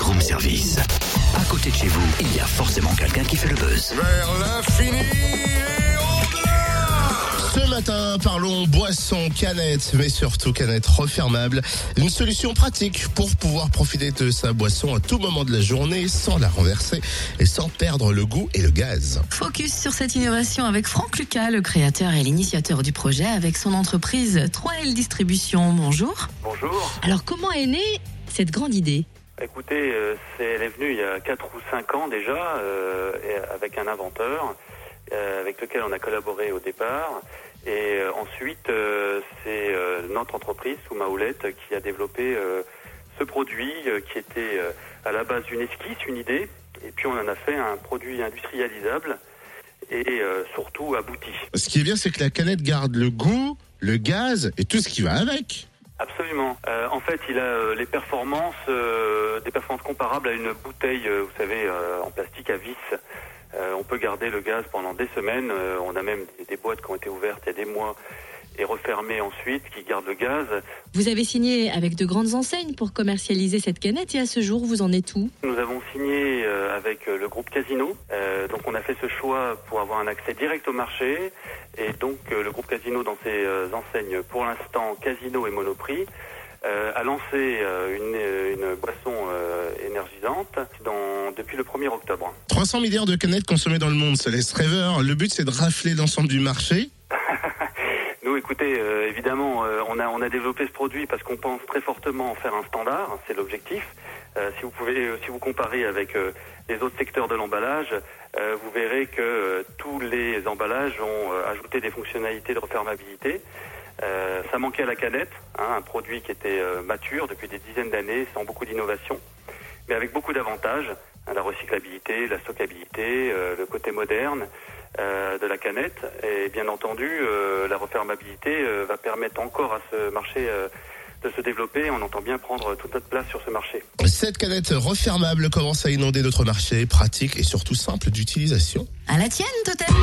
room service. À côté de chez vous, il y a forcément quelqu'un qui fait le buzz. Vers l'infini et au-delà Ce matin, parlons boisson, canette, mais surtout canette refermable. Une solution pratique pour pouvoir profiter de sa boisson à tout moment de la journée sans la renverser et sans perdre le goût et le gaz. Focus sur cette innovation avec Franck Lucas, le créateur et l'initiateur du projet, avec son entreprise 3L Distribution. Bonjour. Bonjour. Alors, comment est née cette grande idée? Écoutez, euh, elle est venue il y a 4 ou 5 ans déjà, euh, avec un inventeur euh, avec lequel on a collaboré au départ. Et ensuite, c'est notre entreprise, Souma Houlette, qui a développé ce produit qui était à la base une esquisse, une idée. Et puis on en a fait un produit industrialisable et surtout abouti. Ce qui est bien, c'est que la canette garde le goût, le gaz et tout ce qui va avec. Absolument. Euh, en fait, il a euh, les performances, euh, des performances comparables à une bouteille, vous savez, en plastique à vis. On peut garder le gaz pendant des semaines. On a même des boîtes qui ont été ouvertes il y a des mois et refermées ensuite, qui gardent le gaz. Vous avez signé avec de grandes enseignes pour commercialiser cette canette et à ce jour, vous en êtes où? Nous avons signé euh, avec euh, le groupe Casino. Euh, donc, on a fait ce choix pour avoir un accès direct au marché. Et donc, euh, le groupe Casino, dans ses euh, enseignes, pour l'instant, Casino et Monoprix, euh, a lancé euh, une, une boisson euh, énergisante dans, depuis le 1er octobre. 300 milliards de canettes consommées dans le monde, ça laisse rêveur. Le but, c'est de rafler l'ensemble du marché. Écoutez, euh, évidemment, euh, on, a, développé ce produit parce qu'on pense très fortement en faire un standard, c'est l'objectif. Euh, si vous comparez avec les autres secteurs de l'emballage, vous verrez que tous les emballages ont ajouté des fonctionnalités de refermabilité. Ça manquait à la canette, hein, un produit qui était mature depuis des dizaines d'années, sans beaucoup d'innovation, mais avec beaucoup d'avantages, hein, la recyclabilité, la stockabilité, le côté moderne euh, de la canette, et bien entendu, euh, la refermabilité euh, va permettre encore à ce marché euh, de se développer. On entend bien prendre toute notre place sur ce marché. Cette canette refermable commence à inonder notre marché, pratique et surtout simple d'utilisation. À la tienne, Totem